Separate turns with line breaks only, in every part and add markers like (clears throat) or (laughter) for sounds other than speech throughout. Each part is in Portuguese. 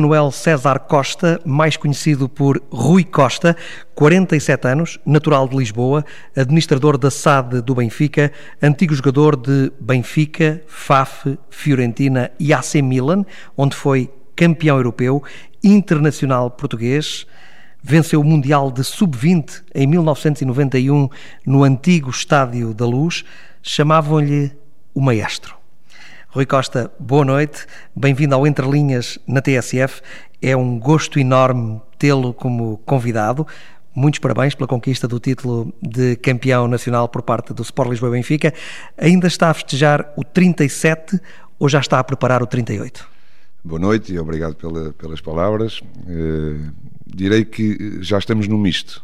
Manuel César Costa, mais conhecido por Rui Costa, 47 anos, natural de Lisboa, administrador da SAD do Benfica, antigo jogador de Benfica, FAF, Fiorentina e AC Milan, onde foi campeão europeu, internacional português, venceu o Mundial de Sub-20 em 1991 no antigo Estádio da Luz, chamavam-lhe o Maestro. Rui Costa, boa noite, bem-vindo ao Entre Linhas na TSF. É um gosto enorme tê-lo como convidado. Muitos parabéns pela conquista do título de campeão nacional por parte do Sport Lisboa Benfica. Ainda está a festejar o 37 ou já está a preparar o 38?
Boa noite e obrigado pela, pelas palavras. Uh, direi que já estamos no misto.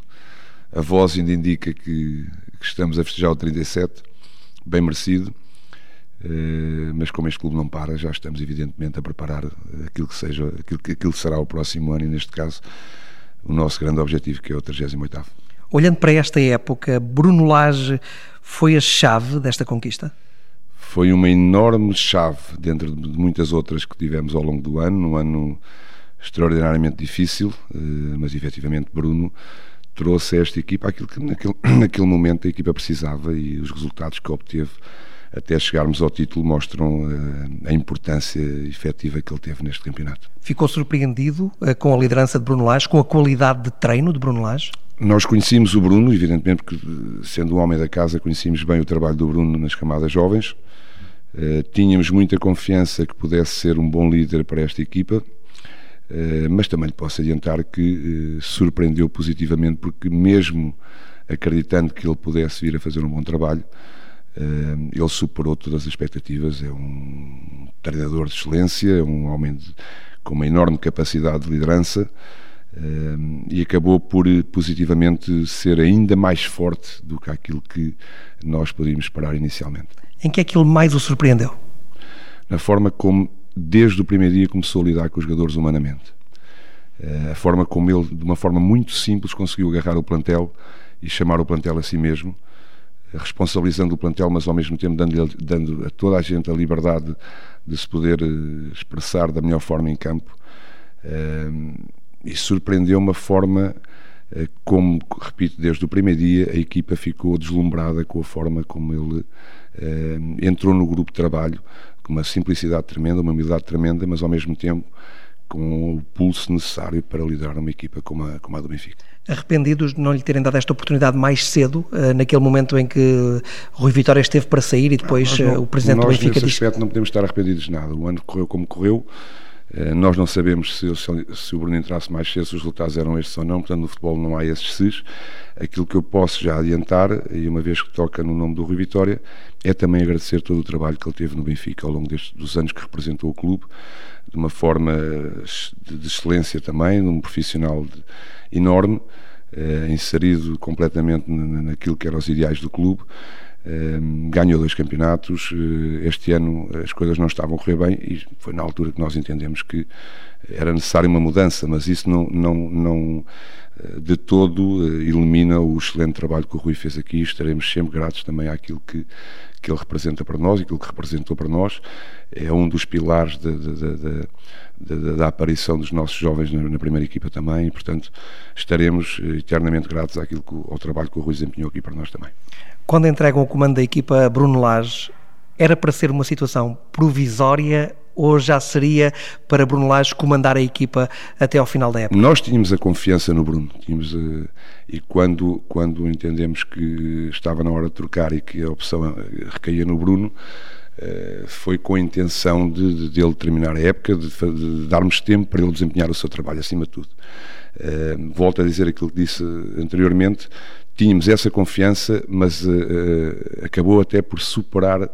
A voz ainda indica que, que estamos a festejar o 37, bem merecido mas como este clube não para, já estamos evidentemente a preparar aquilo que seja, aquilo que, aquilo que será o próximo ano e neste caso o nosso grande objetivo que é o 38º.
Olhando para esta época, Bruno Lage foi a chave desta conquista?
Foi uma enorme chave dentro de muitas outras que tivemos ao longo do ano, um ano extraordinariamente difícil, eh, mas efetivamente Bruno trouxe a esta equipa aquilo que naquele, (clears throat) naquele momento a equipa precisava e os resultados que obteve até chegarmos ao título, mostram eh, a importância efetiva que ele teve neste campeonato.
Ficou surpreendido eh, com a liderança de Bruno Lage, com a qualidade de treino de Bruno Lage?
Nós conhecíamos o Bruno, evidentemente, porque sendo um homem da casa, conhecíamos bem o trabalho do Bruno nas camadas jovens. Uh, tínhamos muita confiança que pudesse ser um bom líder para esta equipa, uh, mas também lhe posso adiantar que uh, surpreendeu positivamente, porque mesmo acreditando que ele pudesse vir a fazer um bom trabalho, ele superou todas as expectativas, é um treinador de excelência, é um homem de, com uma enorme capacidade de liderança e acabou por positivamente ser ainda mais forte do que aquilo que nós podíamos esperar inicialmente.
Em que é que ele mais o surpreendeu?
Na forma como, desde o primeiro dia, começou a lidar com os jogadores humanamente. Ah, a forma como ele, de uma forma muito simples, conseguiu agarrar o plantel e chamar o plantel a si mesmo responsabilizando o plantel, mas ao mesmo tempo dando, dando a toda a gente a liberdade de se poder eh, expressar da melhor forma em campo. Eh, e surpreendeu uma forma eh, como, repito, desde o primeiro dia a equipa ficou deslumbrada com a forma como ele entrou no grupo de trabalho, com uma simplicidade tremenda, uma humildade tremenda, mas ao mesmo tempo com o pulso necessário para liderar uma equipa como a, como a do Benfica.
Arrependidos de não lhe terem dado esta oportunidade mais cedo, uh, naquele momento em que Rui Vitória esteve para sair e depois não, uh, o Presidente
do
Benfica
disse... aspecto não podemos estar arrependidos de nada. O ano correu como correu, uh, nós não sabemos se, se, se, o Bruno entrasse mais cedo, se os resultados eram estes ou não, portanto no futebol não há esses ses. Aquilo que eu posso já adiantar, e uma vez que toca no nome do Rui Vitória, é também agradecer todo o trabalho que ele teve no Benfica ao longo destes, dos anos que representou o clube, de uma forma de, de excelência também, de um profissional de, enorme, eh, inserido completamente naquilo que eram os ideais do clube. Eh, ganhou dois campeonatos. Eh, este ano as coisas não estavam a correr bem e foi na altura que nós entendemos que era necessária uma mudança, mas isso não, não, não de todo elimina o excelente trabalho que o Rui fez aqui. Estaremos sempre gratos também àquilo que, que ele representa para nós, aquilo que representou para nós. É um dos pilares da, da, da, da aparição dos nossos jovens na, na, primeira equipa também e, portanto, estaremos eternamente gratos àquilo que, ao trabalho que o Rui desempenhou aqui para nós também.
Quando entregam o comando da equipa a Bruno Lage, era para ser uma situação provisória ou já seria para Bruno Lage comandar a equipa até ao final da época?
Nós tínhamos a confiança no Bruno tínhamos, uh, e quando, quando entendemos que estava na hora de trocar e que a opção eh, recaía no Bruno, uh, foi com a intenção de, de, ele terminar a época, de, de, darmos tempo para ele desempenhar o seu trabalho, acima de tudo. Volto a dizer aquilo que disse anteriormente, tínhamos essa confiança, mas acabou até por superar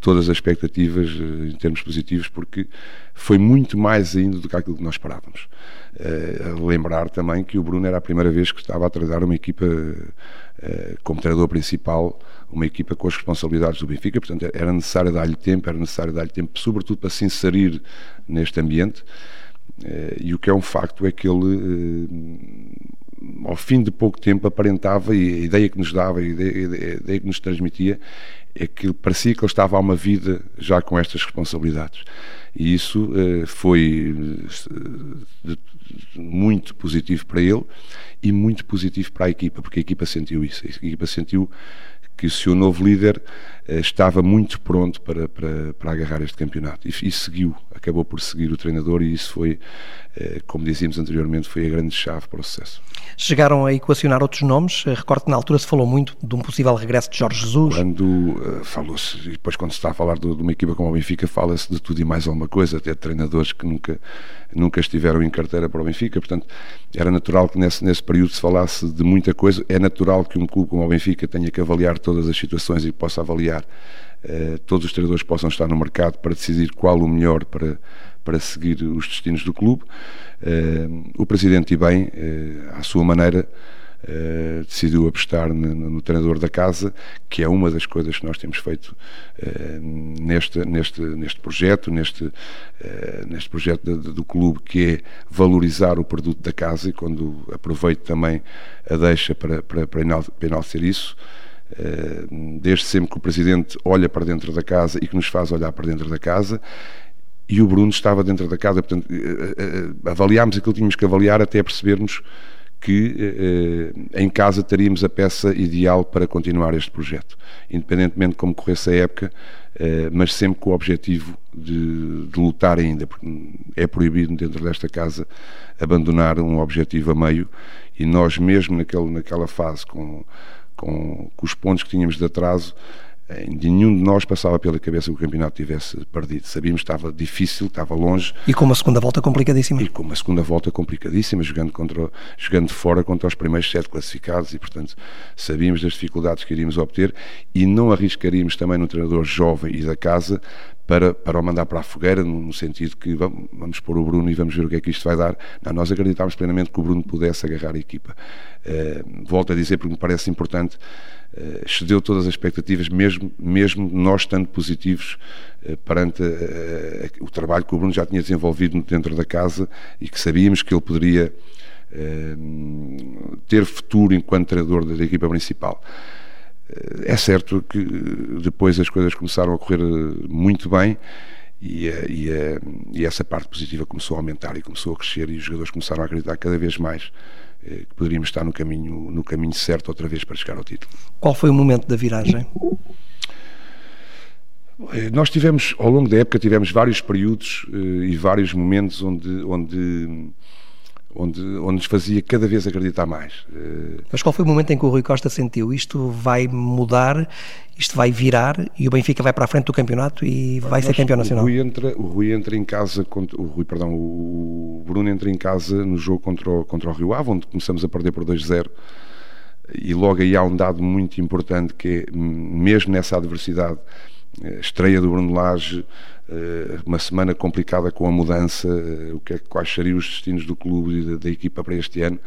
todas as expectativas eh, em termos positivos, porque foi muito mais ainda do que aquilo que nós esperávamos. Uh, lembrar também que o Bruno era a primeira vez que estava a treinar uma equipa uh, como treinador principal, uma equipa com as responsabilidades do Benfica, portanto era necessário dar-lhe tempo, era necessário dar-lhe tempo, sobretudo para se inserir neste ambiente. Uh, e o que é um facto é que ele ao fim de pouco tempo, aparentava, e a ideia que nos dava, a ideia, a ideia que nos transmitia, é que parecia que ele estava a uma vida já com estas responsabilidades. E isso uh, foi uh, muito positivo para ele e muito positivo para a equipa, porque a equipa sentiu isso. A equipa sentiu que o seu novo líder estava muito pronto para, para, para agarrar este campeonato. E, e, seguiu, acabou por seguir o treinador, e isso foi, como dizíamos anteriormente, foi a grande chave para o sucesso.
Chegaram a equacionar outros nomes? Recordo que na altura se falou muito de um possível regresso de Jorge Jesus.
Quando uh, falou-se, e depois quando se está a falar de, de uma equipa como o Benfica, fala-se de tudo e mais alguma coisa, até de treinadores que nunca, nunca estiveram em carteira para o Benfica, portanto era natural que nesse, nesse período se falasse de muita coisa. É natural que um clube como o Benfica tenha que avaliar todas as situações e possa avaliar, uh, todos os treinadores possam estar no mercado para decidir qual o melhor para para seguir os destinos do clube. Uh, o presidente, e bem, uh, à sua maneira, decidiu apostar no, no, treinador da casa, que é uma das coisas que nós temos feito neste, neste, neste projeto, neste, neste projeto do clube, que é valorizar o produto da casa e quando aproveito também a deixa para, para, para enaltecer isso. Desde sempre que o Presidente olha para dentro da casa e que nos faz olhar para dentro da casa, e o Bruno estava dentro da casa, portanto, eh, eh, eh, avaliámos aquilo que tínhamos que avaliar até percebermos que em casa teríamos a peça ideal para continuar este projeto, independentemente de como corresse a época, mas sempre com o objetivo de, de, lutar ainda, porque é proibido dentro desta casa abandonar um objetivo a meio e nós mesmo naquele, naquela fase com, com, com os pontos que tínhamos de atraso nenhum de nós passava pela cabeça que o campeonato tivesse perdido. Sabíamos que estava difícil, estava longe.
E com uma segunda volta complicadíssima.
E com uma segunda volta complicadíssima, jogando, contra, jogando fora contra os primeiros sete classificados e, portanto, sabíamos das dificuldades que iríamos obter e não arriscaríamos também no treinador jovem e da casa para, para o mandar para a fogueira, no sentido que vamos, vamos pôr o Bruno e vamos ver o que é que isto vai dar. Não, nós acreditávamos plenamente que o Bruno pudesse agarrar a equipa. Uh, volto a dizer porque me parece importante uh, todas as expectativas, mesmo, mesmo nós estando positivos uh, perante o trabalho que o Bruno já tinha desenvolvido dentro da casa e que sabíamos que ele poderia ter futuro enquanto treinador da equipa principal. É certo que depois as coisas começaram a correr muito bem e, e, e, essa parte positiva começou a aumentar e começou a crescer e os jogadores começaram a acreditar cada vez mais eh, que poderíamos estar no caminho, no caminho certo outra vez para chegar ao título.
Qual foi o momento da viragem?
Eh, nós tivemos, ao longo da época, tivemos vários períodos e vários momentos onde, onde, onde, onde nos fazia cada vez acreditar mais.
Uh... Mas qual foi o momento em que o Rui Costa sentiu isto vai mudar isto vai virar e o Benfica vai para a frente do campeonato e vai ser campeão nacional.
O Rui entra, o Rui entra em casa, contra, o Rui, perdão, o Bruno entra em casa no jogo contra o, contra o Rio Ave, onde começamos a perder por 2-0 e logo aí há um dado muito importante que é, mesmo nessa adversidade, eh, estreia do Bruno Lage, eh, uma semana complicada com a mudança, eh, o que é, quais seriam os destinos do clube e da, da equipa para este ano,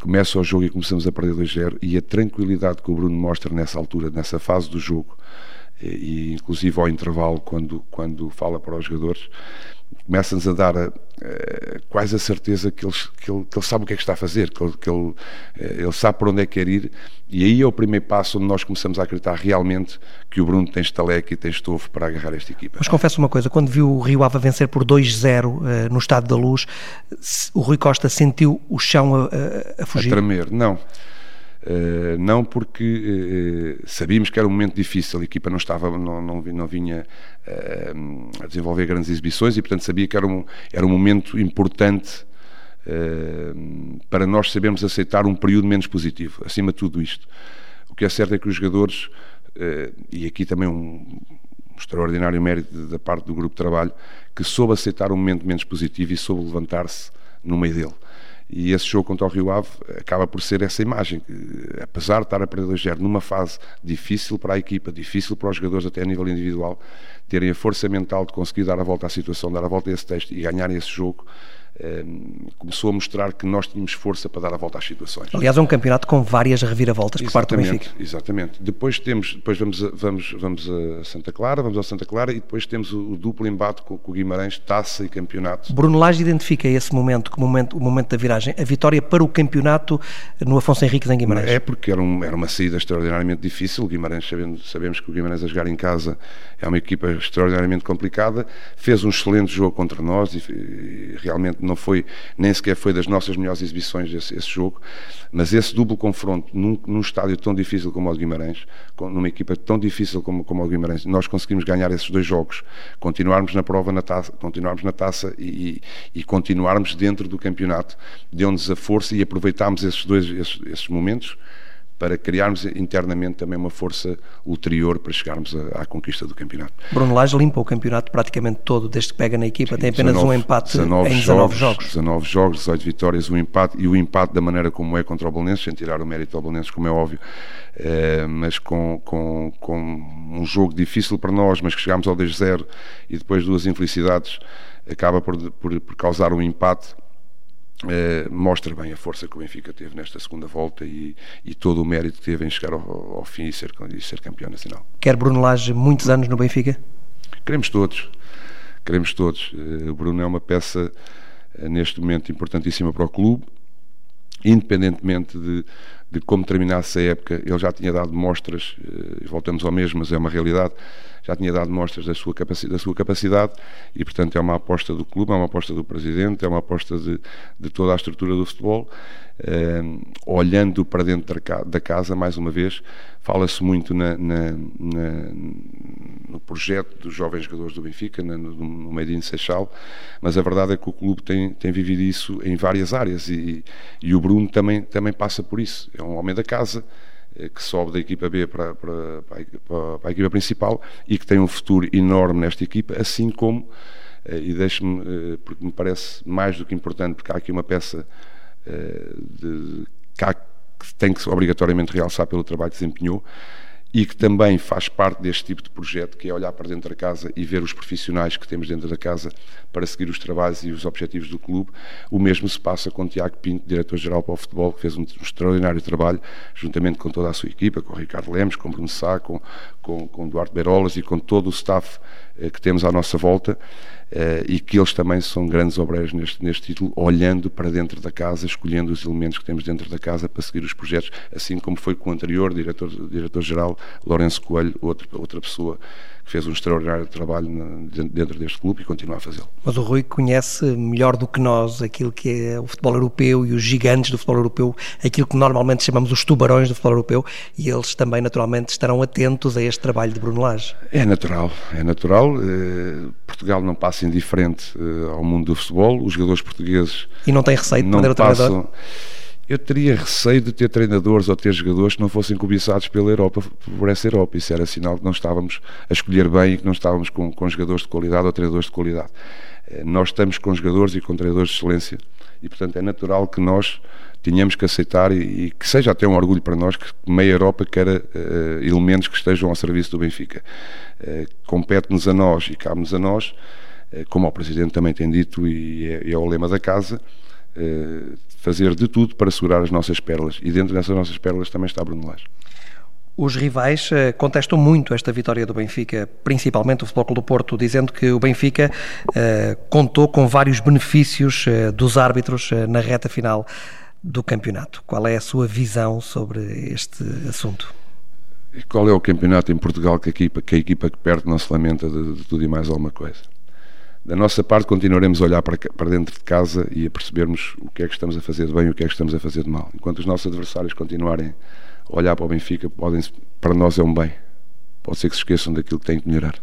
começa o jogo e começamos a perder 2-0 e a tranquilidade que o Bruno mostra nessa altura, nessa fase do jogo e, inclusive ao intervalo quando, quando fala para os jogadores começa-nos a dar uh, quase a certeza que, ele, que, ele, que ele sabe o que é que está a fazer, que, ele, que ele, uh, ele sabe para onde é que quer ir, e aí é o primeiro passo onde nós começamos a acreditar realmente que o Bruno tem estaleque e tem estofo para agarrar esta equipa.
Mas confesso uma coisa, quando viu o Rio Ave vencer por 2-0 uh, no Estado da Luz, o Rui Costa sentiu o chão a, a, a fugir?
A tremer, não. Uh, não porque uh, sabíamos que era um momento difícil, a equipa não estava, não, não, não vinha uh, a desenvolver grandes exibições e portanto sabia que era um, era um momento importante para nós sabermos aceitar um período menos positivo, acima de tudo isto. O que é certo é que os jogadores, e aqui também um, um extraordinário mérito da parte do grupo de trabalho, que soube aceitar um momento menos positivo e soube levantar-se no meio dele. E esse jogo contra o Rio Ave acaba por ser essa imagem, que, apesar de estar a perder 2 numa fase difícil para a equipa, difícil para os jogadores até a nível individual, terem a força mental de conseguir dar a volta à situação, dar a volta a esse texto e ganharem esse jogo, começou a mostrar que nós tínhamos força para dar a volta às situações.
Aliás, é um campeonato com várias reviravoltas por parte do Benfica.
Exatamente. Depois temos, depois vamos a, vamos, vamos a Santa Clara, vamos ao Santa Clara e depois temos o, o duplo embate com, com, o Guimarães, taça e campeonato.
Bruno Lage identifica esse momento como momento, o momento da viragem, a vitória para o campeonato no Afonso Henriques em Guimarães.
É porque era, um, era uma saída extraordinariamente difícil. O Guimarães, sabemos, sabemos que o Guimarães a jogar em casa é uma equipa extraordinariamente complicada. Fez um excelente jogo contra nós e, e realmente não foi nem sequer foi das nossas melhores exibições esse, esse jogo, mas esse duplo confronto num, num, estádio tão difícil como o de Guimarães, com, numa equipa tão difícil como, como o de Guimarães, nós conseguimos ganhar esses dois jogos, continuarmos na prova na taça, continuarmos na taça e, e, e continuarmos dentro do campeonato, deu-nos a força e aproveitámos esses dois esses, esses momentos para criarmos internamente também uma força ulterior para chegarmos à, à conquista do campeonato.
Bruno Lage limpa o campeonato praticamente todo desde que pega na equipa, Sim, tem apenas 19, um empate 19 em 19 jogos, jogos.
19 jogos, 18 vitórias, um empate e o empate da maneira como é contra o Bolonenses, sem tirar o mérito ao Bolonenses, como é óbvio, é, mas com, com, com um jogo difícil para nós, mas que chegámos ao 2-0 e depois duas infelicidades, acaba por, por, por causar um empate Uh, mostra bem a força que o Benfica teve nesta segunda volta e, e todo o mérito que teve em chegar ao, ao fim e ser, e ser, campeão nacional.
Quer Bruno Lage muitos anos no Benfica?
Queremos todos, queremos todos. Uh, o Bruno é uma peça uh, neste momento importantíssima para o clube, independentemente de, de como terminasse a época, ele já tinha dado mostras, e voltamos ao mesmo, mas é uma realidade já tinha dado mostras da sua, da sua capacidade e, portanto, é uma aposta do clube, é uma aposta do presidente, é uma aposta de, de toda a estrutura do futebol. Uh, olhando para dentro da casa, mais uma vez, fala-se muito na, na, na, no projeto dos jovens jogadores do Benfica, no, no Made in Seixal, mas a verdade é que o clube tem, tem vivido isso em várias áreas e, e o Bruno também, também passa por isso. É um homem da casa, que sobe da equipa B para, para, para, para, a equipa principal e que tem um futuro enorme nesta equipa, assim como, eh, e deixe-me, eh, porque me parece mais do que importante, porque há aqui uma peça de, que, há, que tem que obrigatoriamente realçar pelo trabalho que desempenhou, e que também faz parte deste tipo de projeto, que é olhar para dentro da casa e ver os profissionais que temos dentro da casa para seguir os trabalhos e os objetivos do clube. O mesmo se passa com o Tiago Pinto, diretor-geral para o futebol, que fez um, extraordinário trabalho, juntamente com toda a sua equipa, com o Ricardo Lemos, com o Bruno Sá, com, com, com o Duarte Berolas e com todo o staff que temos à nossa volta. Uh, e que eles também são grandes obreiros neste, neste título, olhando para dentro da casa, escolhendo os elementos que temos dentro da casa para seguir os projetos, assim como foi com o anterior diretor-geral, diretor Lourenço Coelho, outra, outra pessoa fez um extraordinário trabalho dentro deste clube e continua a fazê-lo.
Mas o Rui conhece melhor do que nós aquilo que é o futebol europeu e os gigantes do futebol europeu, aquilo que normalmente chamamos os tubarões do futebol europeu, e eles também naturalmente estarão atentos a este trabalho de Bruno Lage.
É natural, é natural. Eh, Portugal não passa indiferente eh, ao mundo do futebol, os jogadores portugueses.
E não tem receio de perder o treinador?
Eu teria receio de ter treinadores ou ter jogadores que não fossem cobiçados pela Europa, por essa Europa. Isso era sinal que não estávamos a escolher bem e que não estávamos com, com jogadores de qualidade ou treinadores de qualidade. Eh, nós estamos com jogadores e com treinadores de excelência e, portanto, é natural que nós tenhamos que aceitar e, e que seja até um orgulho para nós que meia Europa queira uh, elementos que estejam ao serviço do Benfica. Uh, Compete-nos a nós e cabe-nos a nós, uh, como o Presidente também tem dito e é, é o lema da casa, fazer de tudo para segurar as nossas pérolas. E dentro dessas nossas pérolas também está Bruno Lage.
Os rivais eh, contestam muito esta vitória do Benfica, principalmente o Futebol Clube do Porto, dizendo que o Benfica uh, contou com vários benefícios uh, dos árbitros uh, na reta final do campeonato. Qual é a sua visão sobre este assunto?
E qual é o campeonato em Portugal que a equipa que, a equipa que perde não se lamenta de, de tudo e mais alguma coisa? Da nossa parte, continuaremos a olhar para, para dentro de casa e a percebermos o que é que estamos a fazer de bem e o que é que estamos a fazer de mal. Enquanto os nossos adversários continuarem a olhar para o Benfica, podem, para nós é um bem. Pode ser que se esqueçam daquilo que têm que melhorar.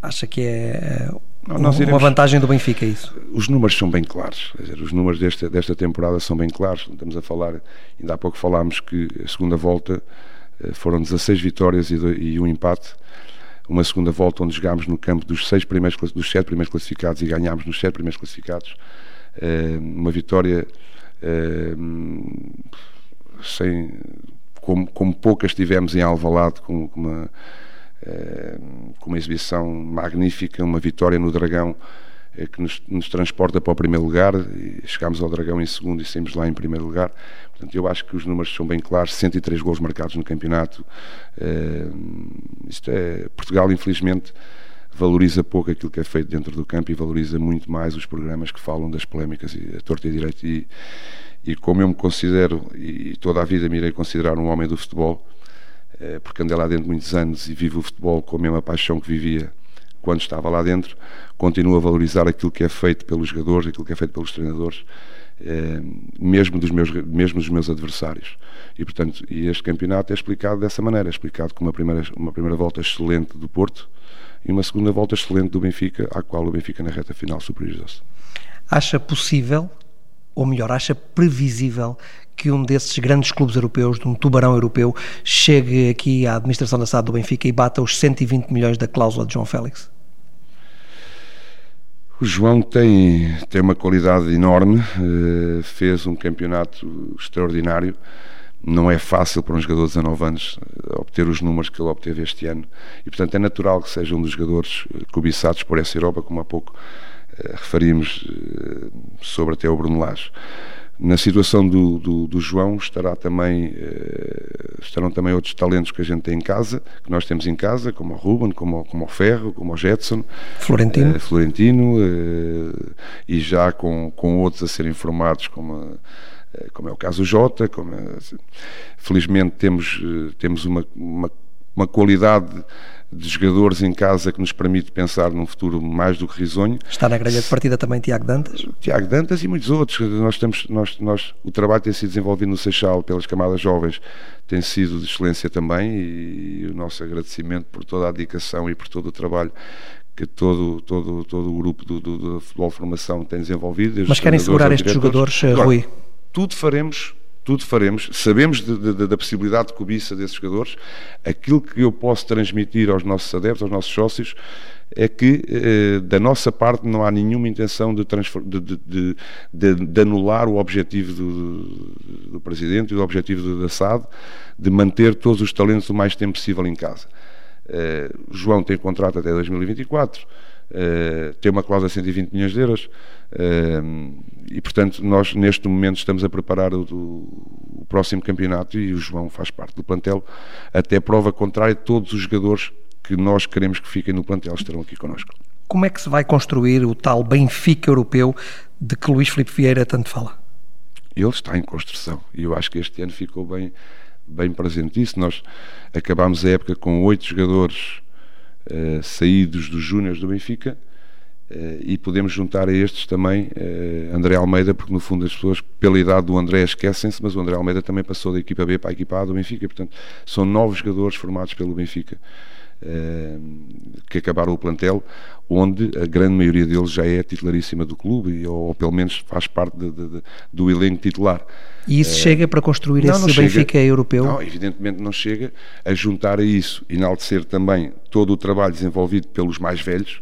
Acha que é não, iremos, uma vantagem do Benfica é isso?
Os números são bem claros. Dizer, os números desta, desta temporada são bem claros. Estamos a falar, ainda há pouco falámos que a segunda volta eh, foram 16 vitórias e, e um empate uma segunda volta onde jogámos no campo dos seis primeiros dos sete primeiros classificados e ganhámos nos sete primeiros classificados eh, uma vitória eh, sem como, como poucas tivemos em Alvalade com, com uma eh, com uma exibição magnífica uma vitória no Dragão que nos, nos, transporta para o primeiro lugar. chegámos ao Dragão em segundo e saímos lá em primeiro lugar. Portanto, eu acho que os números são bem claros: 103 gols marcados no campeonato. É, isto é, Portugal, infelizmente, valoriza pouco aquilo que é feito dentro do campo e valoriza muito mais os programas que falam das polémicas e a torta e direito. E, e como eu me considero, e toda a vida me irei considerar um homem do futebol, é, porque andei lá dentro muitos anos e vivo o futebol com a mesma paixão que vivia quando estava lá dentro, continuo a valorizar aquilo que é feito pelos jogadores, aquilo que é feito pelos treinadores, eh, mesmo, dos meus, mesmo dos meus adversários. E, portanto, e este campeonato é explicado dessa maneira, é explicado com uma primeira, uma primeira volta excelente do Porto e uma segunda volta excelente do Benfica, à qual o Benfica na reta final superiorizou-se.
Acha possível, ou melhor, acha previsível que um desses grandes clubes europeus, de um tubarão europeu, chegue aqui à administração da SAD do Benfica e bata os 120 milhões da cláusula de João Félix?
O João tem, tem uma qualidade enorme, uh, fez um campeonato extraordinário. Não é fácil para um jogador de 19 anos eh, obter os números que ele obteve este ano e, portanto, é natural que seja um dos jogadores eh, cobiçados por essa Europa, como há pouco referimos uh, sobre até o Bruno Lage. Na situação do, do, do João estará também, uh, estarão também outros talentos que a gente tem em casa, que nós temos em casa, como o Ruben, como, como o Ferro, como o Jetson,
Florentino,
Florentino e já com, com outros a serem formados, como, como é o caso do Jota. Como, felizmente temos, temos uma, uma, uma qualidade de jogadores em casa que nos permite pensar num futuro mais do que risonho.
Está na grelha de partida também Tiago Dantas?
Tiago Dantas e muitos outros. Nós temos, nós, nós, o trabalho tem sido desenvolvido no Seixal pelas camadas jovens tem sido de excelência também e, e o nosso agradecimento por toda a dedicação e por todo o trabalho que todo, todo, todo o grupo do, do, do futebol formação tem desenvolvido.
Mas querem segurar estes jogadores, Agora, Rui?
Tudo faremos tudo faremos. Sabemos de, de, da possibilidade de cobiça desses jogadores. Aquilo que eu posso transmitir aos nossos adeptos, aos nossos sócios, é que eh, da nossa parte não há nenhuma intenção de, de, de anular o objetivo do, do, Presidente e o objetivo da SAD de manter todos os talentos o mais tempo possível em casa. Eh, João tem contrato até 2024, eh, tem uma cláusula de 120 milhões de euros. Uh, e portanto, nós neste momento estamos a preparar o, o, próximo campeonato e o João faz parte do plantel. Até prova contrária, todos os jogadores que nós queremos que fiquem no plantel estarão aqui connosco.
Como é que se vai construir o tal Benfica europeu de que Luís Filipe Vieira tanto fala?
Ele está em construção e eu acho que este ano ficou bem, bem presente isso. Nós acabámos a época com oito jogadores uh, saídos dos Júniors do Benfica Uh, e podemos juntar a estes também uh, André Almeida, porque no fundo as pessoas, pela idade do André, esquecem-se, mas o André Almeida também passou da equipa B para a equipa A do Benfica, portanto, são novos jogadores formados pelo Benfica que acabaram o plantel, onde a grande maioria deles já é titularíssima do clube, ou, ou pelo menos faz parte de, de, de, do elenco titular.
E isso chega para construir não, esse não Benfica chega, europeu?
Não, evidentemente não chega a juntar a isso, enaltecer também todo o trabalho desenvolvido pelos mais velhos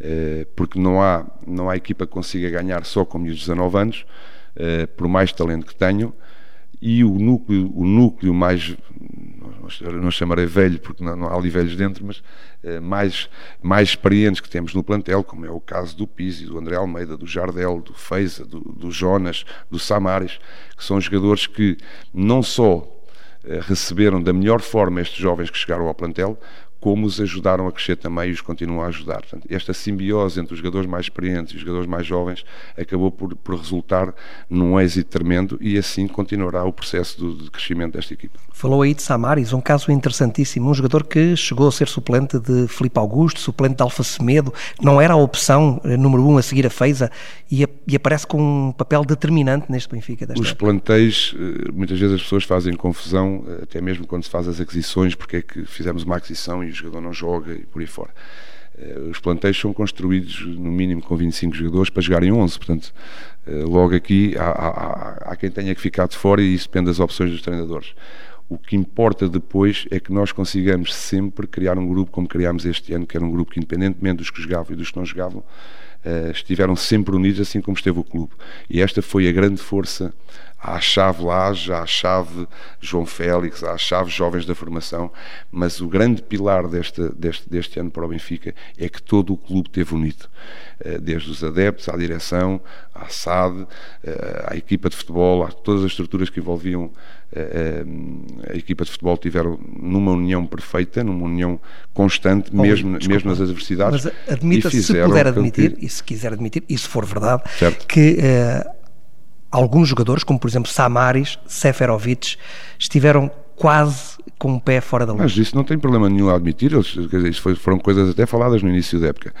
eh, porque não há, não há equipa que consiga ganhar só com os 19 anos, eh, por mais talento que tenham, e o núcleo, o núcleo mais, não chamarei velho, porque não, não há ali velhos dentro, mas eh, mais, mais experientes que temos no plantel, como é o caso do Pizzi, do André Almeida, do Jardel, do Feiza, do, do Jonas, do Samares, que são jogadores que não só receberam da melhor forma estes jovens que chegaram ao plantel, como os ajudaram a crescer também e os continuam a ajudar. Portanto, esta simbiose entre os jogadores mais experientes e os jogadores mais jovens acabou por, por resultar num êxito tremendo e assim continuará o processo de, de crescimento desta equipa.
Falou aí de Samaris, um caso interessantíssimo, um jogador que chegou a ser suplente de Filipe Augusto, suplente de Alfa Semedo, não era a opção eh, número um a seguir a Feiza e, e aparece com um papel determinante neste Benfica.
Os
época.
plantéis, eh, muitas vezes as pessoas fazem confusão, eh, até mesmo quando se faz as aquisições, porque é que fizemos uma aquisição e jogador não joga e por aí fora. Eh, os plantéis são construídos no mínimo com 25 jogadores para jogarem 11, portanto, eh, logo aqui há, há, há quem tenha que ficar de fora e isso depende das opções dos treinadores. O que importa depois é que nós consigamos sempre criar um grupo como criámos este ano, que era um grupo que, independentemente dos que jogavam e dos que não jogavam, uh, estiveram sempre unidos, assim como esteve o clube. E esta foi a grande força há a chave Laje, há a chave João Félix, há a chave Jovens da Formação, mas o grande pilar deste, deste, deste ano para o Benfica é que todo o clube teve unido, eh, desde os adeptos, à direção, à SAD, eh, à equipa de futebol, a todas as estruturas que envolviam eh, a equipa de futebol tiveram numa união perfeita, numa união constante, oh, mesmo, mesmo nas adversidades.
Mas admita, se puder admitir, que... e se quiser admitir, e se for verdade, certo. que alguns jogadores, como por exemplo Samaris, Seferovic, estiveram quase com um pé fora da luz.
Mas isso não tem problema nenhum a admitir, eles, quer dizer, isso foram coisas até faladas no início da época.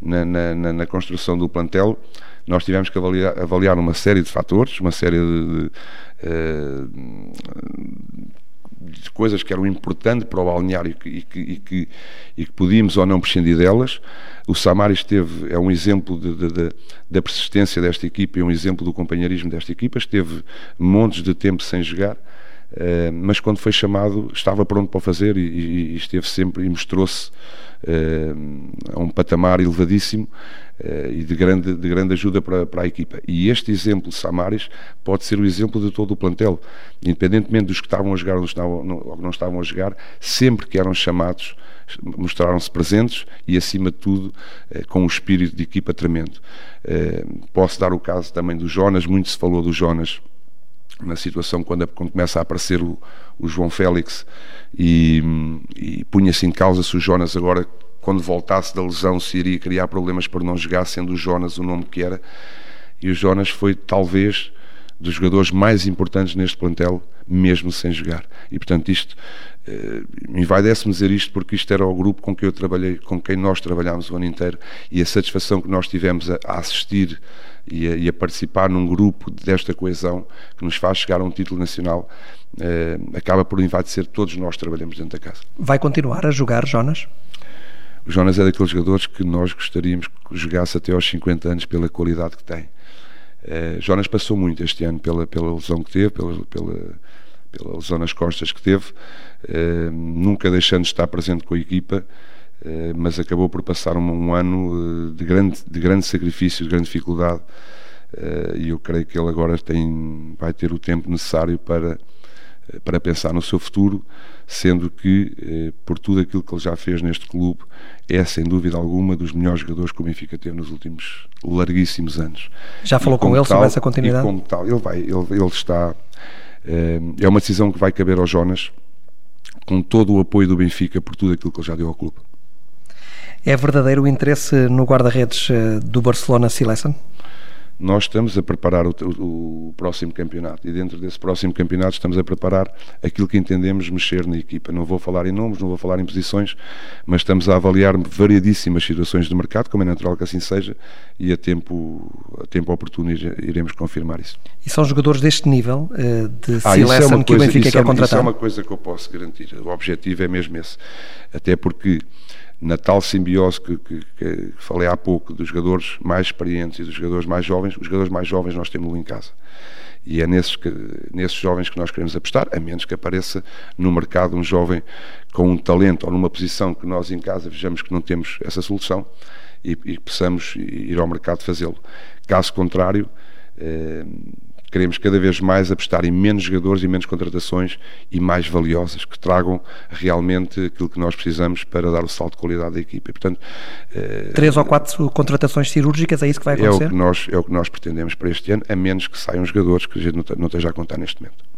Na, na, na construção do plantel, nós tivemos que avaliar, avaliar, uma série de fatores, uma série de, de, eh, de coisas que eram importantes para o balneário e que, e que, e que, podíamos ou não prescindir delas. O Samaris esteve, é um exemplo de, de, de, da persistência desta equipa e um exemplo do companheirismo desta equipa. Esteve montes de tempo sem jogar, uh, mas quando foi chamado estava pronto para o fazer e, e esteve sempre e mostrou-se uh, a um patamar elevadíssimo uh, e de grande, de grande ajuda para, para a equipa. E este exemplo de Samaris pode ser o exemplo de todo o plantel, independentemente dos que estavam a jogar ou estavam, não, estavam a jogar, sempre que eram chamados mostraram-se presentes e, acima de tudo, eh, com um espírito de equipa tremendo. Eh, posso dar o caso também do Jonas, muito se falou do Jonas na situação quando, quando começa a aparecer o, o João Félix e, e punha-se em causa se o Jonas agora, quando voltasse da lesão, se iria criar problemas por não jogar, sendo o Jonas o nome que era. E o Jonas foi, talvez, dos jogadores mais importantes neste plantel, mesmo sem jogar. E, portanto, isto Uh, envaidece-me dizer isto porque isto era o grupo com quem eu trabalhei, com quem nós trabalhámos o ano inteiro e a satisfação que nós tivemos a, a assistir e a, e a, participar num grupo desta coesão que nos faz chegar a um título nacional uh, acaba por envaidecer todos nós trabalhamos dentro da casa.
Vai continuar a jogar, Jonas?
O Jonas é daqueles jogadores que nós gostaríamos que jogasse até aos 50 anos pela qualidade que tem. Uh, Jonas passou muito este ano pela, pela lesão que teve, pela, pela pela lesão nas costas que teve, eh, nunca deixando de estar presente com a equipa, eh, mas acabou por passar um, um ano eh, de grande, de grande sacrifício, de grande dificuldade, e eu creio que ele agora tem, vai ter o tempo necessário para, para pensar no seu futuro, sendo que, por tudo aquilo que ele já fez neste clube, é sem dúvida alguma dos melhores jogadores que o Benfica teve nos últimos larguíssimos anos.
Já falou com ele tal, sobre essa continuidade?
como tal, ele vai, ele, ele está eh, é uma decisão que vai caber ao Jonas, com todo o apoio do Benfica por tudo aquilo que ele já deu ao clube.
É verdadeiro o interesse no guarda-redes eh, do Barcelona Silesen?
nós estamos a preparar o, o, o, próximo campeonato e dentro desse próximo campeonato estamos a preparar aquilo que entendemos mexer na equipa. Não vou falar em nomes, não vou falar em posições, mas estamos a avaliar variadíssimas situações de mercado, como é natural que assim seja, e a tempo, a tempo oportuno iremos confirmar isso.
E são jogadores deste nível uh, de ah, seleção é que o Benfica quer é, contratar?
Isso é uma coisa que eu posso garantir. O objetivo é mesmo esse. Até porque na tal simbiose que, que, que, falei há pouco dos jogadores mais experientes e dos jogadores mais jovens, os jogadores mais jovens nós temos em casa. E é nesses, que, nesses jovens que nós queremos apostar, a menos que apareça no mercado um jovem com um talento ou numa posição que nós em casa vejamos que não temos essa solução e, e possamos ir ao mercado fazê-lo. Caso contrário, eh, queremos cada vez mais apostar em menos jogadores e menos contratações e mais valiosas, que tragam realmente aquilo que nós precisamos para dar o salto de qualidade da equipa. E, portanto,
eh, Três ou quatro contratações cirúrgicas, é isso que vai acontecer?
É o que nós, é o que nós pretendemos para este ano, a menos que saiam jogadores que a gente não esteja a contar neste momento.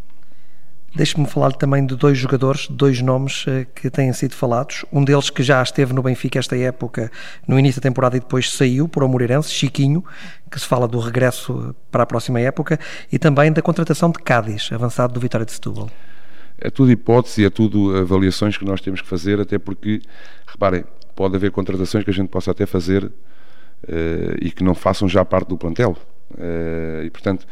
Deixe-me falar também de dois jogadores, dois nomes eh, que têm sido falados. Um deles que já esteve no Benfica esta época, no início da temporada e depois saiu para o Moreirense, Chiquinho, que se fala do regresso para a próxima época, e também da contratação de Cádiz, avançado do Vitória de Setúbal.
É tudo hipótese, é tudo avaliações que nós temos que fazer, até porque, reparem, pode haver contratações que a gente possa até fazer uh, e que não façam já parte do plantel. Uh, e, portanto,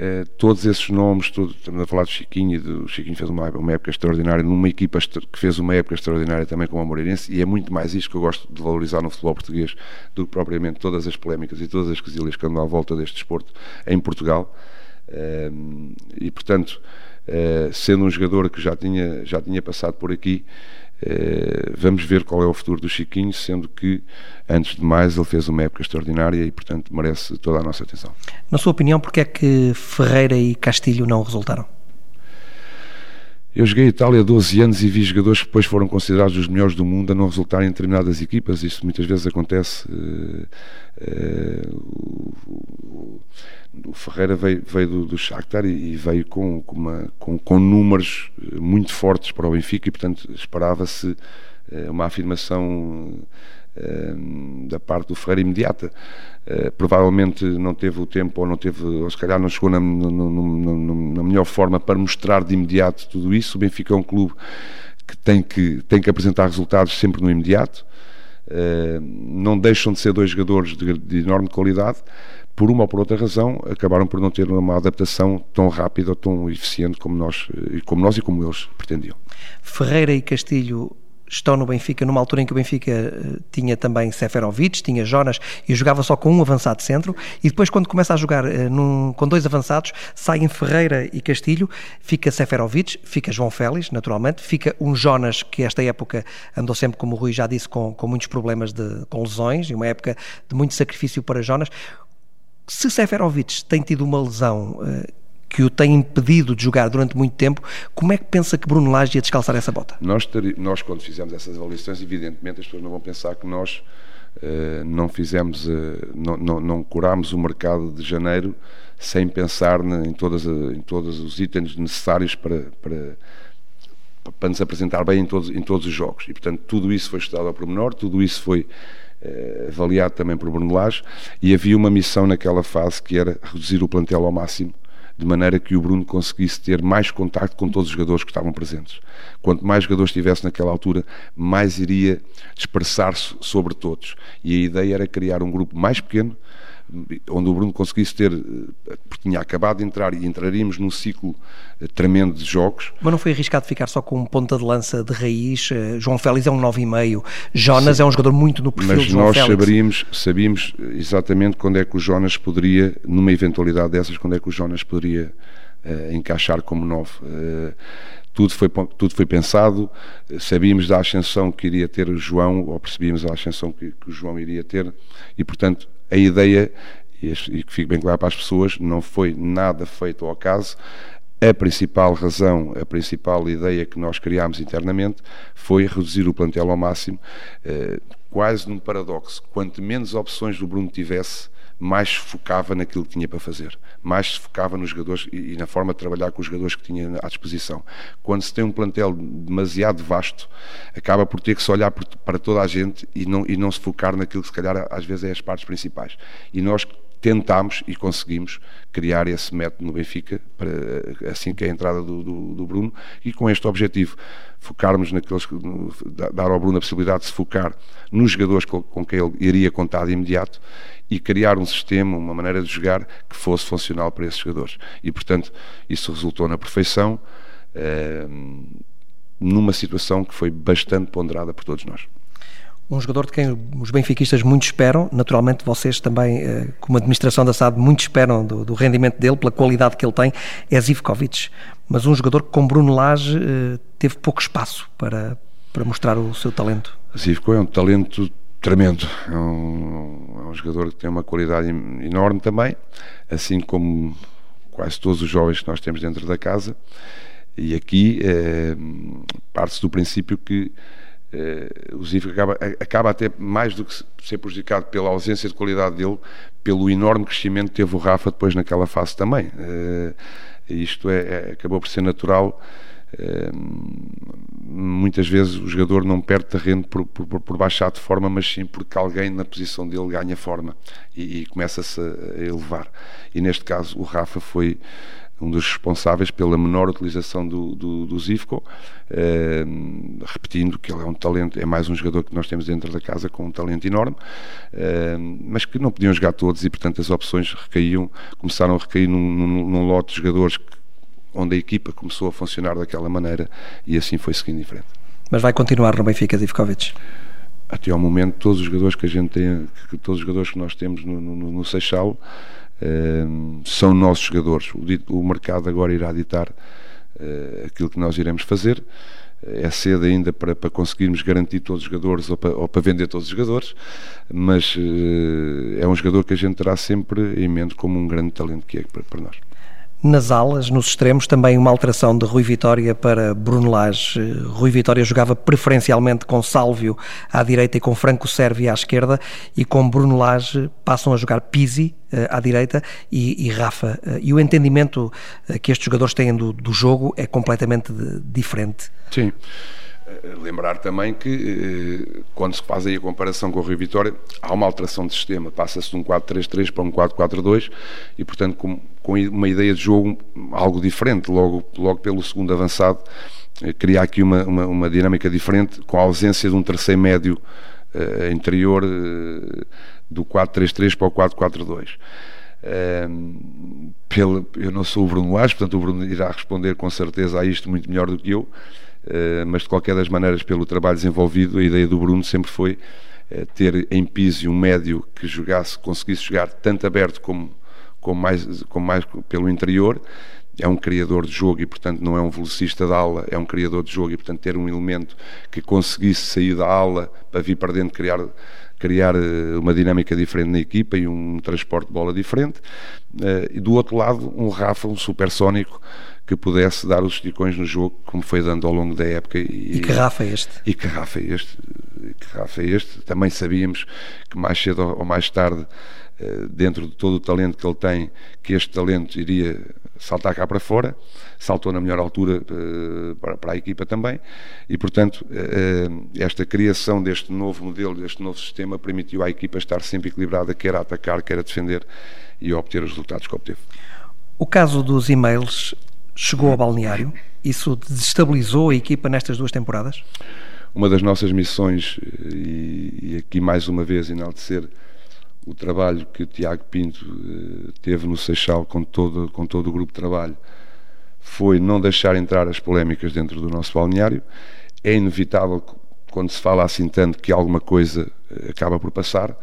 Uh, todos esses nomes, tudo, estamos a falar do Chiquinho, do Chiquinho fez uma, uma época extraordinária, numa equipa que fez uma época extraordinária também com o Moreirense, e é muito mais isto que eu gosto de valorizar no futebol português do que propriamente todas as polémicas e todas as quesilhas que andam à volta deste desporto em Portugal. Uh, e portanto, uh, sendo um jogador que já tinha, já tinha passado por aqui, vamos ver qual é o futuro do Chiquinho, sendo que, antes de mais, ele fez uma época extraordinária e, portanto, merece toda a nossa atenção.
Na sua opinião, porque é que Ferreira e Castilho não resultaram?
Eu joguei Itália 12 anos e vi jogadores que depois foram considerados os melhores do mundo a não resultarem em determinadas equipas. Isso muitas vezes acontece. Uh, uh, o, Ferreira veio, veio do, do Shakhtar e, e veio com, com, uma, com, com, números muito fortes para o Benfica e, portanto, esperava-se uma afirmação da parte do Ferreira imediata. Uh, provavelmente não teve o tempo ou não teve, ou se calhar não chegou na, na, melhor forma para mostrar de imediato tudo isso. O Benfica é um clube que tem que, tem que apresentar resultados sempre no imediato. Uh, não deixam de ser dois jogadores de, de, enorme qualidade. Por uma ou por outra razão, acabaram por não ter uma adaptação tão rápida ou tão eficiente como nós, como nós e como eles pretendiam.
Ferreira e Castilho estão no Benfica numa altura em que o Benfica eh, tinha também Seferovic, tinha Jonas e jogava só com um avançado centro e depois quando começa a jogar uh, num, com dois avançados saem Ferreira e Castilho, fica Seferovic, fica João Félix, naturalmente, fica um Jonas que esta época andou sempre, como o Rui já disse, com, com muitos problemas de, com lesões e uma época de muito sacrifício para Jonas. Se Seferovic tem tido uma lesão, uh, que o tem impedido de jogar durante muito tempo, como é que pensa que Bruno Lage ia descalçar essa bota?
Nós, nós quando fizemos essas avaliações, evidentemente as pessoas não vão pensar que nós uh, não fizemos, uh, não, não, não curámos o mercado de janeiro sem pensar em, todas, em todos os itens necessários para, para, para nos apresentar bem em todos, em todos os jogos. E, portanto, tudo isso foi estudado ao pormenor, tudo isso foi avaliado também por Bruno Lage e havia uma missão naquela fase que era reduzir o plantel ao máximo de maneira que o Bruno conseguisse ter mais contacto com todos os jogadores que estavam presentes. Quanto mais jogadores tivesse naquela altura, mais iria dispersar-se sobre todos. E a ideia era criar um grupo mais pequeno, onde o Bruno conseguisse ter, eh, porque tinha acabado de entrar e entraríamos num ciclo eh, tremendo de jogos.
Mas não foi arriscado ficar só com um ponta de lança de raiz? Eh, João Félix é um 9,5, Jonas Sim, é um jogador muito no perfil
mas
de João
nós
Félix.
Saberíamos, sabíamos exatamente quando é que o Jonas poderia, numa eventualidade dessas, quando é que o Jonas poderia uh, encaixar como 9. Uh, tudo foi, tudo foi pensado, sabíamos da ascensão que iria ter o João, ou percebíamos a ascensão que, que o João iria ter, e portanto a ideia, e que fique bem claro para as pessoas, não foi nada feito ao acaso. A principal razão, a principal ideia que nós criámos internamente foi reduzir o plantel ao máximo, eh, quase num paradoxo. Quanto menos opções do Bruno tivesse, mais se focava naquilo que tinha para fazer, mais se focava nos jogadores e, na forma de trabalhar com os jogadores que tinha à disposição. Quando se tem um plantel demasiado vasto, acaba por ter que se olhar para toda a gente e não, e não se focar naquilo que se calhar às vezes é as partes principais. E nós tentámos e conseguimos criar esse método no Benfica, para, assim que é a entrada do, do, do Bruno, e com este objetivo, focarmos naqueles, dar ao Bruno a possibilidade de se focar nos jogadores com, com quem ele iria contar de imediato e criar um sistema, uma maneira de jogar que fosse funcional para esses jogadores. E, portanto, isso resultou na perfeição, eh, numa situação que foi bastante ponderada por todos nós
um jogador de quem os benfiquistas muito esperam, naturalmente vocês também, eh, como administração da SAD, muito esperam do, do, rendimento dele, pela qualidade que ele tem, é Zivkovic. Mas um jogador que com Bruno Lage eh, teve pouco espaço para, para mostrar o seu talento.
Zivko é um talento tremendo, é um, é um jogador que tem uma qualidade enorme também, assim como quase todos os jovens que nós temos dentro da casa. E aqui é, parte-se do princípio que Uh, o Ziv acaba, acaba até mais do que ser prejudicado pela ausência de qualidade dele, pelo enorme crescimento que teve o Rafa depois naquela fase também. Uh, isto é, é, acabou por ser natural. Uh, muitas vezes o jogador não perde terreno por, por, por baixar de forma, mas sim porque alguém na posição dele ganha forma e, e começa-se a elevar. E neste caso o Rafa foi um dos responsáveis pela menor utilização do, do, do Zivko, eh, repetindo que ele é um talento, é mais um jogador que nós temos dentro da casa com um talento enorme, eh, mas que não podiam jogar todos e, portanto, as opções recaíam, começaram a recair num, num, num lote de jogadores que, onde a equipa começou a funcionar daquela maneira e assim foi seguindo em frente.
Mas vai continuar no Benfica, Zivkovic?
Até ao momento, todos os jogadores que a gente tem, que, todos os jogadores que nós temos no, no, no Seixal, são nossos jogadores. O, o, mercado agora irá ditar uh, aquilo que nós iremos fazer. é cedo ainda para, para conseguirmos garantir todos os jogadores ou para, ou para vender todos os jogadores, mas uh, é um jogador que a gente terá sempre em mente como um grande talento que é para, para nós.
Nas alas, nos extremos, também uma alteração de Rui Vitória para Bruno Lage. Rui Vitória jogava preferencialmente com Sálvio à direita e com Franco Sérvia à esquerda, e com Bruno Lage passam a jogar Pisi uh, à direita e, e Rafa. Uh, e o entendimento uh, que estes jogadores têm do, do jogo é completamente diferente.
Sim. Lembrar também que, quando se faz aí a comparação com o Rio Vitória, há uma alteração de sistema. Passa-se de um 4-3-3 para um 4-4-2 e, portanto, com, com, uma ideia de jogo algo diferente, logo, logo pelo segundo avançado, criar aqui uma, uma, uma dinâmica diferente, com a ausência de um terceiro médio uh, interior uh, do 4-3-3 para o 4-4-2. Uh, eu não sou o Bruno Lage, portanto o Bruno irá responder com certeza a isto muito melhor do que eu, mas de qualquer das maneiras, pelo trabalho desenvolvido, a ideia do Bruno sempre foi uh, ter em piso um médio que jogasse, conseguisse jogar tanto aberto como, como, mais, como mais pelo interior, é um criador de jogo e, portanto, não é um velocista da aula, é um criador de jogo e, portanto, ter um elemento que conseguisse sair da aula para vir para dentro criar criar eh, uma dinâmica diferente na equipa e um transporte de bola diferente. Eh, e do outro lado, um Rafa, um supersónico, que pudesse dar os esticões no jogo, como foi dando ao longo da época.
E, e que Rafa é este?
E que Rafa é este. E que Rafa é este. Também sabíamos que mais cedo ou mais tarde, eh, dentro de todo o talento que ele tem, que este talento iria saltar cá para fora, saltou na melhor altura uh, para, a equipa também, e portanto uh, esta criação deste novo modelo, deste novo sistema, permitiu à equipa estar sempre equilibrada, quer a atacar, quer a defender, e a obter os resultados que obteve.
O caso dos e-mails chegou ao balneário? Isso desestabilizou a equipa nestas duas temporadas?
Uma das nossas missões, e, e aqui mais uma vez enaltecer o trabalho que o Tiago Pinto eh, teve no Seixal com todo, com todo o grupo de trabalho foi não deixar entrar as polémicas dentro do nosso balneário. É inevitável, quando se fala assim tanto, que alguma coisa eh, acaba por passar,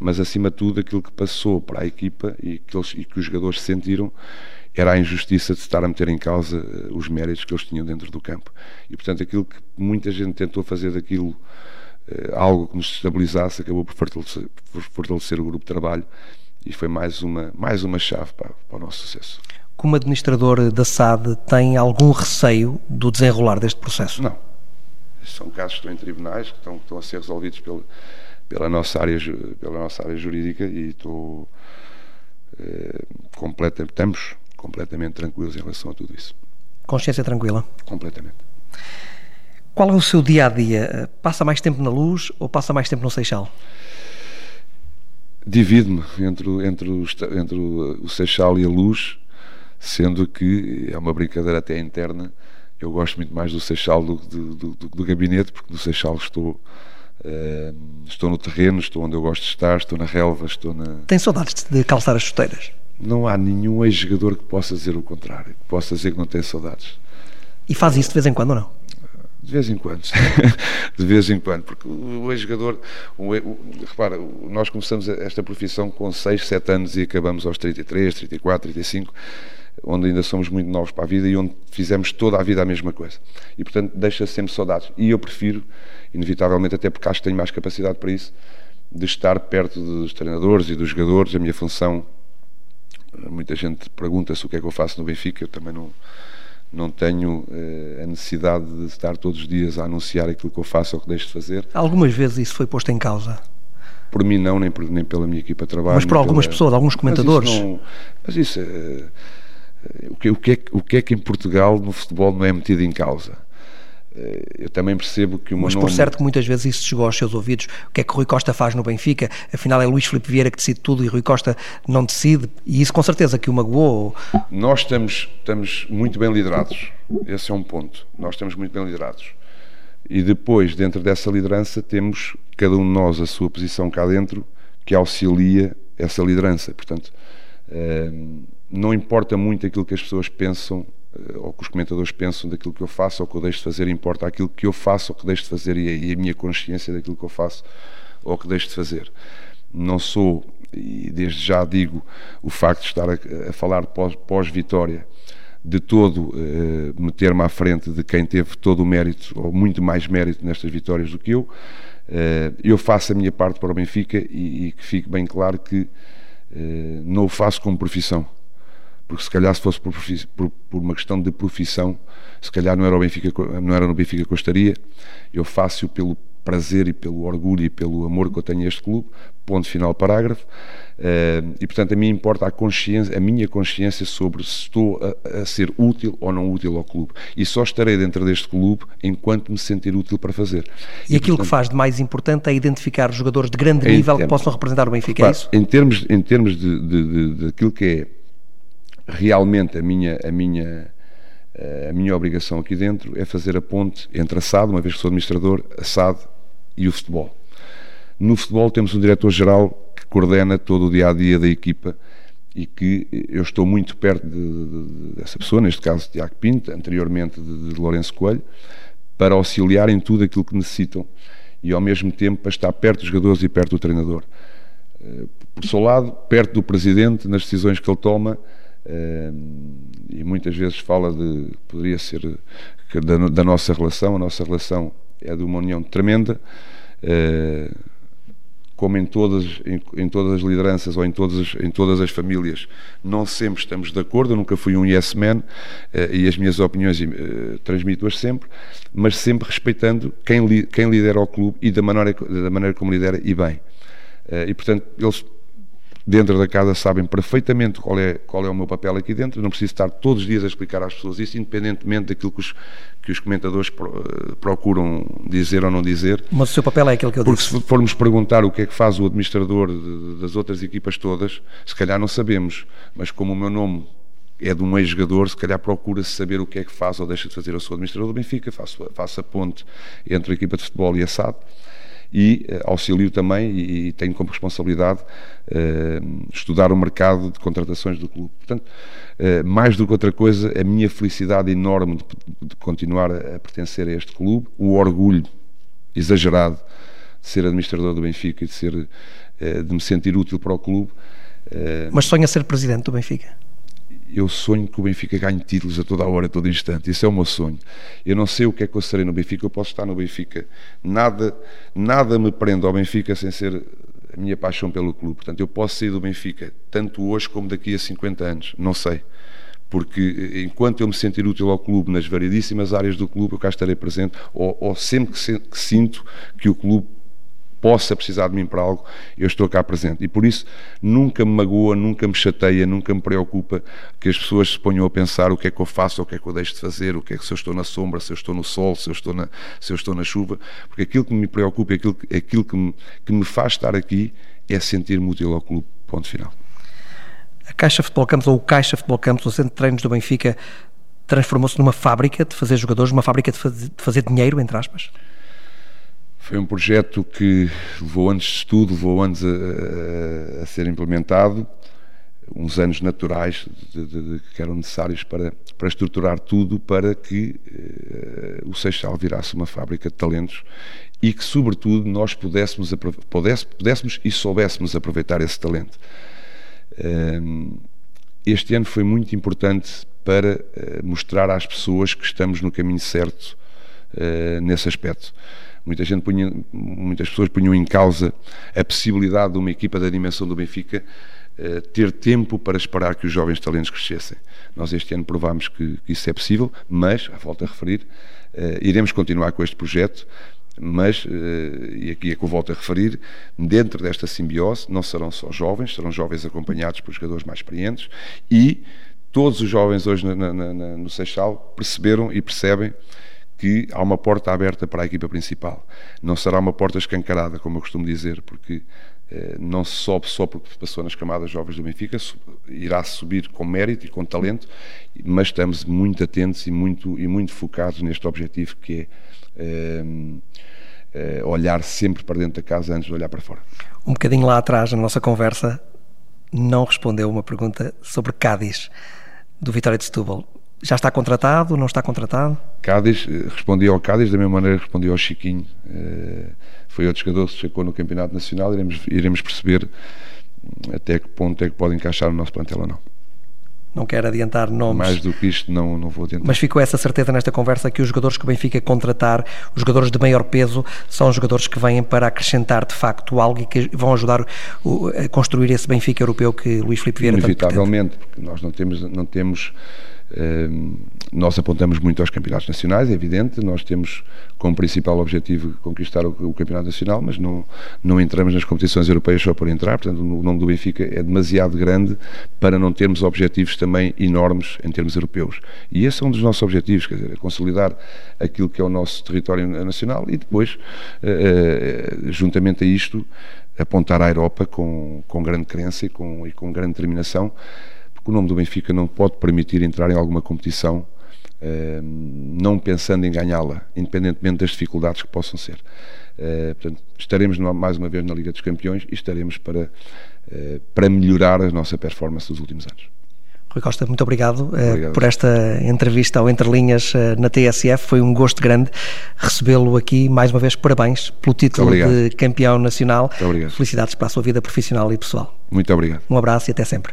mas acima de tudo aquilo que passou para a equipa e que, eles, e que os jogadores sentiram era a injustiça de estar a meter em causa eh, os méritos que eles tinham dentro do campo. E portanto aquilo que muita gente tentou fazer daquilo eh, algo que nos estabilizasse, acabou por fortalecer, por fortalecer, o grupo de trabalho e foi mais uma, mais uma chave para, para o nosso sucesso.
Como administrador da SAD, tem algum receio do desenrolar deste processo?
Não. São casos que estão em tribunais, que estão, que estão a ser resolvidos pela, pela, nossa área, pela nossa área jurídica e estou eh, completa, estamos completamente tranquilos em relação a tudo isso.
Consciência tranquila?
Completamente.
Qual é o seu dia a dia? Passa mais tempo na luz ou passa mais tempo no Seixal?
Divido-me entre, entre, o, entre o Seixal e a luz, sendo que é uma brincadeira até interna. Eu gosto muito mais do Seixal do, do, do, do gabinete, porque no Seixal estou, uh, estou no terreno, estou onde eu gosto de estar, estou na relva, estou na.
Tem saudades de calçar as chuteiras?
Não há nenhum ex-jogador que possa dizer o contrário, que possa dizer que não tem saudades.
E faz isso de vez em quando ou não?
De vez em quando, (laughs) de vez em quando, porque o ex-jogador, repara, nós começamos esta profissão com 6, 7 anos e acabamos aos 33, 34, 35, onde ainda somos muito novos para a vida e onde fizemos toda a vida a mesma coisa. E portanto deixa sempre saudades. E eu prefiro, inevitavelmente, até porque acho que tenho mais capacidade para isso, de estar perto dos treinadores e dos jogadores. A minha função, muita gente pergunta-se o que é que eu faço no Benfica, eu também não não tenho uh, a necessidade de estar todos os dias a anunciar aquilo que eu faço ou que deixo de fazer.
Algumas vezes isso foi posto em causa?
Por mim não, nem, por, nem pela minha equipa de trabalho.
Mas por algumas pela... pessoas, alguns comentadores?
Mas isso, não... mas isso uh, o, que, o, que é, o que é que em Portugal no futebol não é metido em causa? Eh, eu também percebo que uma
Mas por certo que muitas vezes isso chegou aos seus ouvidos. O que é que Rui Costa faz no Benfica? Afinal é Luís Filipe Vieira que decide tudo e Rui Costa não decide. E isso com certeza que o magoou.
Nós estamos, estamos muito bem liderados. Esse é um ponto. Nós estamos muito bem liderados. E depois, dentro dessa liderança, temos cada um de nós a sua posição cá dentro que auxilia essa liderança. Portanto, eh, não importa muito aquilo que as pessoas pensam ou que os comentadores pensam daquilo que eu faço ou que eu deixo de fazer, importa aquilo que eu faço ou que deixo de fazer e a, minha consciência daquilo que eu faço ou que deixo de fazer. Não sou, e desde já digo, o facto de estar a, a falar pós-vitória, de todo uh, meter-me à frente de quem teve todo o mérito, ou muito mais mérito nestas vitórias do que eu. Uh, eu faço a minha parte para o Benfica e, e que fique bem claro que uh, não o faço como profissão. Porque se calhar se fosse por, por, por, uma questão de profissão, se calhar não era, o Benfica, não era no Benfica que eu estaria. Eu faço-o pelo prazer e pelo orgulho e pelo amor que eu tenho a este clube, ponto final parágrafo, uh, e portanto a mim importa a consciência, a minha consciência sobre se estou a, a, ser útil ou não útil ao clube, e só estarei dentro deste clube enquanto me sentir útil para fazer.
E, e aquilo portanto, que faz de mais importante é identificar jogadores de grande nível termos, que possam representar o Benfica, é isso?
Em termos, em termos de, de, de, de aquilo que é realmente a minha, a minha eh, a minha obrigação aqui dentro é fazer a ponte entre a SAD, uma vez que sou administrador, a SAD e o futebol. No futebol temos um diretor-geral que coordena todo o dia-a-dia da equipa e que eu estou muito perto de, de, dessa pessoa, neste caso Tiago Pinto, anteriormente de, de Lourenço Coelho, para auxiliar em tudo aquilo que necessitam e ao mesmo tempo para estar perto dos jogadores e perto do treinador. Eh, por seu lado, perto do presidente nas decisões que ele toma, e muitas vezes fala de poderia ser da, da, nossa relação a nossa relação é de uma união tremenda eh, como em todas em, em, todas as lideranças ou em todas em todas as famílias não sempre estamos de acordo eu nunca fui um yes man eh, e as minhas opiniões eh, transmito-as sempre mas sempre respeitando quem quem lidera o clube e da maneira da maneira como lidera e bem. E portanto eles dentro da casa sabem perfeitamente qual é, qual é o meu papel aqui dentro, não preciso estar todos os dias a explicar às pessoas isso, independentemente daquilo que os, que os comentadores eh, procuram dizer ou não dizer.
Mas o seu papel é aquele que eu
Porque
disse.
se formos perguntar o que é que faz o administrador de, das outras equipas todas, se calhar não sabemos, mas como o meu nome é de um ex-jogador, se calhar procura-se saber o que é que faz ou deixa de fazer. Eu sou administrador do Benfica, faço, faço a ponte entre a equipa de futebol e a SAD e uh, auxilio também e, tenho como responsabilidade uh, estudar o mercado de contratações do clube. Portanto, uh, mais do que outra coisa, a minha felicidade enorme de, continuar a, a pertencer a este clube, o orgulho exagerado de ser administrador do Benfica e de, ser, de me sentir útil para o clube.
Mas sonha ser presidente do Benfica?
Eu sonho que o Benfica ganhe títulos a toda a hora, a todo instante. Isso é o meu sonho. Eu não sei o que é que eu serei no Benfica, eu posso estar no Benfica. Nada, nada me prende ao Benfica sem ser a minha paixão pelo clube. Portanto, eu posso sair do Benfica tanto hoje como daqui a 50 anos. Não sei. Porque enquanto eu me sentir útil ao clube nas variedíssimas áreas do clube, eu cá estarei presente, ou, ou sempre que, se, que sinto que o clube possa precisar de mim para algo, eu estou cá presente. E por isso nunca me magoa, nunca me chateia, nunca me preocupa que as pessoas se ponham a pensar o que é que eu faço, o que é que eu deixo de fazer, o que é que se eu estou na sombra, se eu estou no sol, se eu estou na, se eu estou na chuva, porque aquilo que me preocupa, aquilo, aquilo que, me, que me faz estar aqui é sentir-me útil ao clube. Ponto final.
A Caixa Futebol Campos, ou o Caixa Futebol Campos, o Centro de Treinos do Benfica, transformou-se numa fábrica de fazer jogadores, uma fábrica de de fazer dinheiro, entre aspas?
Foi um projeto que levou anos de estudo, levou anos a, a, ser implementado, uns anos naturais de, de, de, que eram necessários para, para estruturar tudo para que uh, o Seixal virasse uma fábrica de talentos e que, sobretudo, nós pudéssemos, pudéssemos e soubéssemos aproveitar esse talento. Uh, este ano foi muito importante para uh, mostrar às pessoas que estamos no caminho certo nesse aspecto. Muita gente punha, muitas pessoas punham em causa a possibilidade de uma equipa da dimensão do Benfica uh, ter tempo para esperar que os jovens talentos crescessem. Nós este ano provámos que, que isso é possível, mas, a volta a referir, uh, iremos continuar com este projeto, mas, uh, e aqui é que eu volto a referir, dentro desta simbiose não serão só jovens, serão jovens acompanhados por jogadores mais experientes e todos os jovens hoje na, na, na, no Seixal perceberam e percebem que há uma porta aberta para a equipa principal. Não será uma porta escancarada, como eu costumo dizer, porque eh, não se sobe só porque passou nas camadas jovens do Benfica, irá subir com mérito e com talento, mas estamos muito atentos e muito, e muito focados neste objetivo que é eh, eh, olhar sempre para dentro da casa antes de olhar para fora.
Um bocadinho lá atrás, na nossa conversa, não respondeu uma pergunta sobre Cádiz, do Vitória de Setúbal. Já está contratado? Não está contratado?
Cádiz, eh, respondi ao Cádiz da mesma maneira que respondi ao Chiquinho. Eh, foi outro jogador que se chegou no Campeonato Nacional. Iremos, iremos perceber hum, até que ponto é que pode encaixar o nosso plantel ou não.
não quero adiantar nomes.
Mais do que isto, não, não vou adiantar.
Mas ficou essa certeza nesta conversa que os jogadores que o Benfica contratar, os jogadores de maior peso, são jogadores que vêm para acrescentar de facto algo e que vão ajudar a construir esse Benfica europeu que Luís Filipe Vieira
Inevitavelmente, porque nós não temos, não temos nós apontamos muito aos campeonatos nacionais, é evidente, nós temos como principal objetivo conquistar o, campeonato nacional, mas não, não entramos nas competições europeias só por entrar, portanto o nome do Benfica é demasiado grande para não termos objetivos também enormes em termos europeus. E esse é um dos nossos objetivos, quer dizer, é consolidar aquilo que é o nosso território nacional e depois, eh, eh, juntamente a isto, apontar à Europa com, com grande crença e com, e com grande determinação porque o nome do Benfica não pode permitir entrar em alguma competição eh, não pensando em ganhá-la, independentemente das dificuldades que possam ser. Eh, portanto, estaremos mais uma vez na Liga dos Campeões e estaremos para, eh, para melhorar a nossa performance dos últimos anos.
Rui Costa, muito obrigado, obrigado. por esta entrevista ao Entre Linhas na TSF. Foi um gosto grande recebê-lo aqui. Mais uma vez, parabéns pelo título de campeão nacional. Felicidades para a sua vida profissional e pessoal.
Muito obrigado.
Um abraço e até sempre.